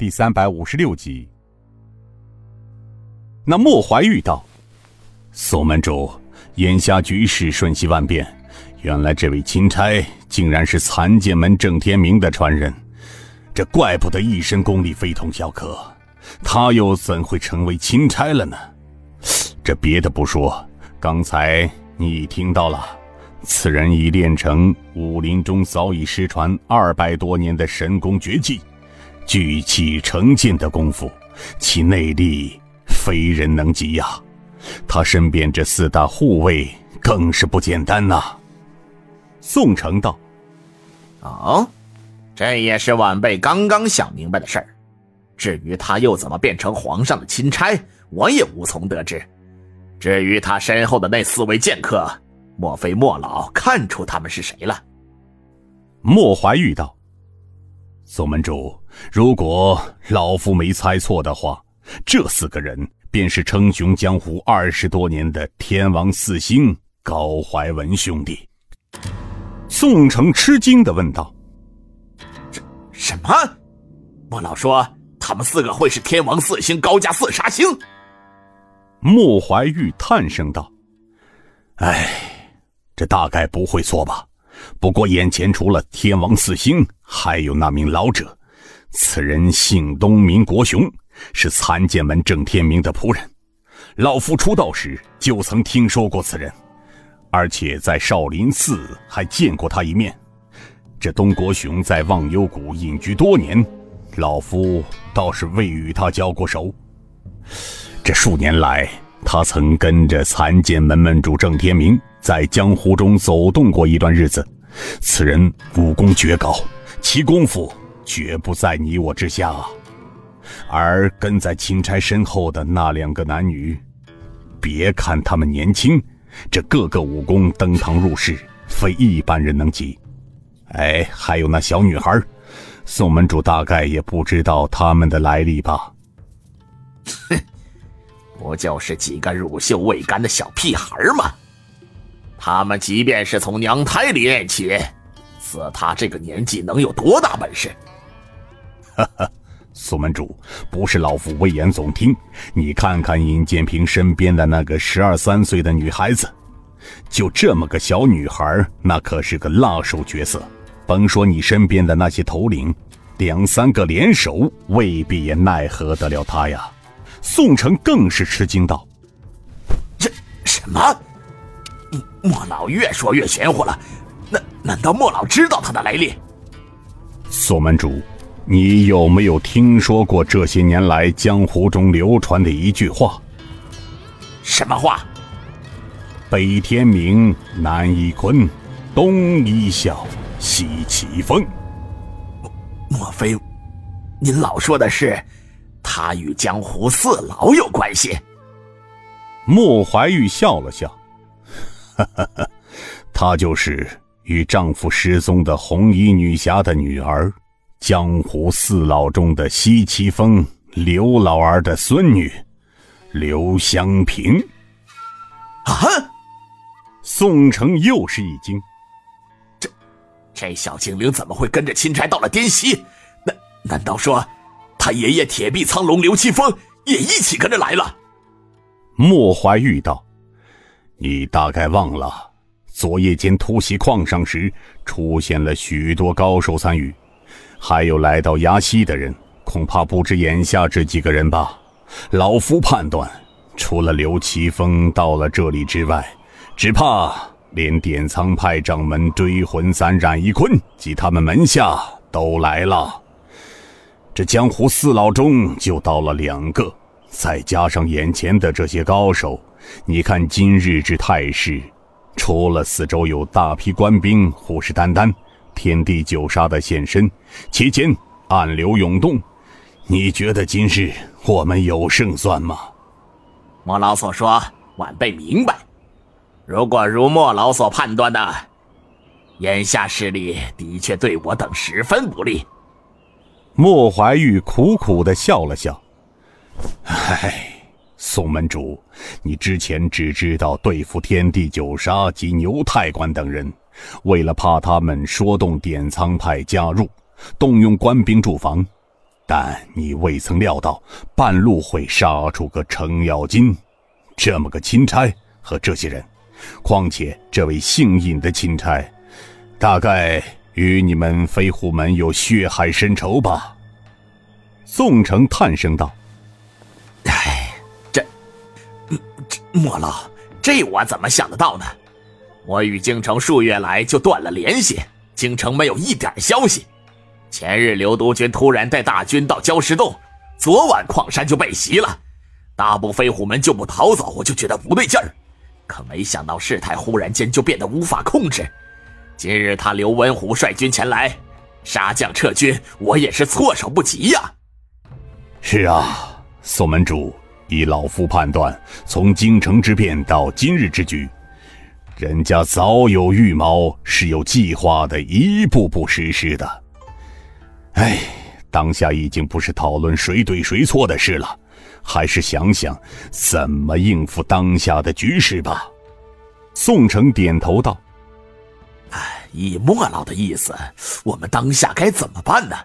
第三百五十六集。那莫怀玉道：“宋门主，眼下局势瞬息万变，原来这位钦差竟然是残剑门郑天明的传人，这怪不得一身功力非同小可。他又怎会成为钦差了呢？这别的不说，刚才你听到了。”此人已练成武林中早已失传二百多年的神功绝技，聚气成剑的功夫，其内力非人能及呀！他身边这四大护卫更是不简单呐。宋城道：“哦，这也是晚辈刚刚想明白的事儿。至于他又怎么变成皇上的钦差，我也无从得知。至于他身后的那四位剑客……”莫非莫老看出他们是谁了？莫怀玉道：“宋门主，如果老夫没猜错的话，这四个人便是称雄江湖二十多年的天王四星高怀文兄弟。”宋城吃惊的问道：“什什么？莫老说他们四个会是天王四星高家四杀星？”莫怀玉叹声道：“哎。”这大概不会错吧？不过眼前除了天王四星，还有那名老者。此人姓东，名国雄，是残剑门郑天明的仆人。老夫出道时就曾听说过此人，而且在少林寺还见过他一面。这东国雄在忘忧谷隐居多年，老夫倒是未与他交过手。这数年来，他曾跟着残剑门门主郑天明。在江湖中走动过一段日子，此人武功绝高，其功夫绝不在你我之下。而跟在钦差身后的那两个男女，别看他们年轻，这个个武功登堂入室，非一般人能及。哎，还有那小女孩，宋门主大概也不知道他们的来历吧？哼，不就是几个乳臭未干的小屁孩吗？他们即便是从娘胎里练起，似他这个年纪能有多大本事？哈哈，苏门主，不是老夫危言耸听。你看看尹建平身边的那个十二三岁的女孩子，就这么个小女孩，那可是个辣手角色。甭说你身边的那些头领，两三个联手未必也奈何得了他呀。宋城更是吃惊道：“这什么？”莫老越说越玄乎了，难难道莫老知道他的来历？索门主，你有没有听说过这些年来江湖中流传的一句话？什么话？北天明，南一坤，东一笑，西起风。莫莫非，您老说的是他与江湖四老有关系？莫怀玉笑了笑。哈哈哈，她就是与丈夫失踪的红衣女侠的女儿，江湖四老中的西岐峰刘老儿的孙女，刘香平。啊！宋城又是一惊，这这小精灵怎么会跟着钦差到了滇西？难难道说，他爷爷铁臂苍龙刘七峰也一起跟着来了？莫怀玉道。你大概忘了，昨夜间突袭矿上时，出现了许多高手参与，还有来到崖西的人，恐怕不止眼下这几个人吧。老夫判断，除了刘奇峰到了这里之外，只怕连典苍派掌门追魂散冉一坤及他们门下都来了。这江湖四老中就到了两个，再加上眼前的这些高手。你看今日之态势，除了四周有大批官兵虎视眈眈，天地九杀的现身，其间暗流涌动，你觉得今日我们有胜算吗？莫老所说，晚辈明白。如果如莫老所判断的，眼下势力的确对我等十分不利。莫怀玉苦苦的笑了笑，唉。宋门主，你之前只知道对付天地九杀及牛太官等人，为了怕他们说动点苍派加入，动用官兵驻防。但你未曾料到半路会杀出个程咬金，这么个钦差和这些人。况且这位姓尹的钦差，大概与你们飞虎门有血海深仇吧？宋城叹声道：“莫老，这我怎么想得到呢？我与京城数月来就断了联系，京城没有一点消息。前日刘督军突然带大军到礁石洞，昨晚矿山就被袭了，大部飞虎门就不逃走，我就觉得不对劲儿。可没想到事态忽然间就变得无法控制。今日他刘文虎率军前来，杀将撤军，我也是措手不及呀。”是啊，宋门主，依老夫判断，从京城之变到今日之局，人家早有预谋，是有计划的，一步步实施的。哎，当下已经不是讨论谁对谁错的事了，还是想想怎么应付当下的局势吧。宋城点头道：“哎，以莫老的意思，我们当下该怎么办呢？”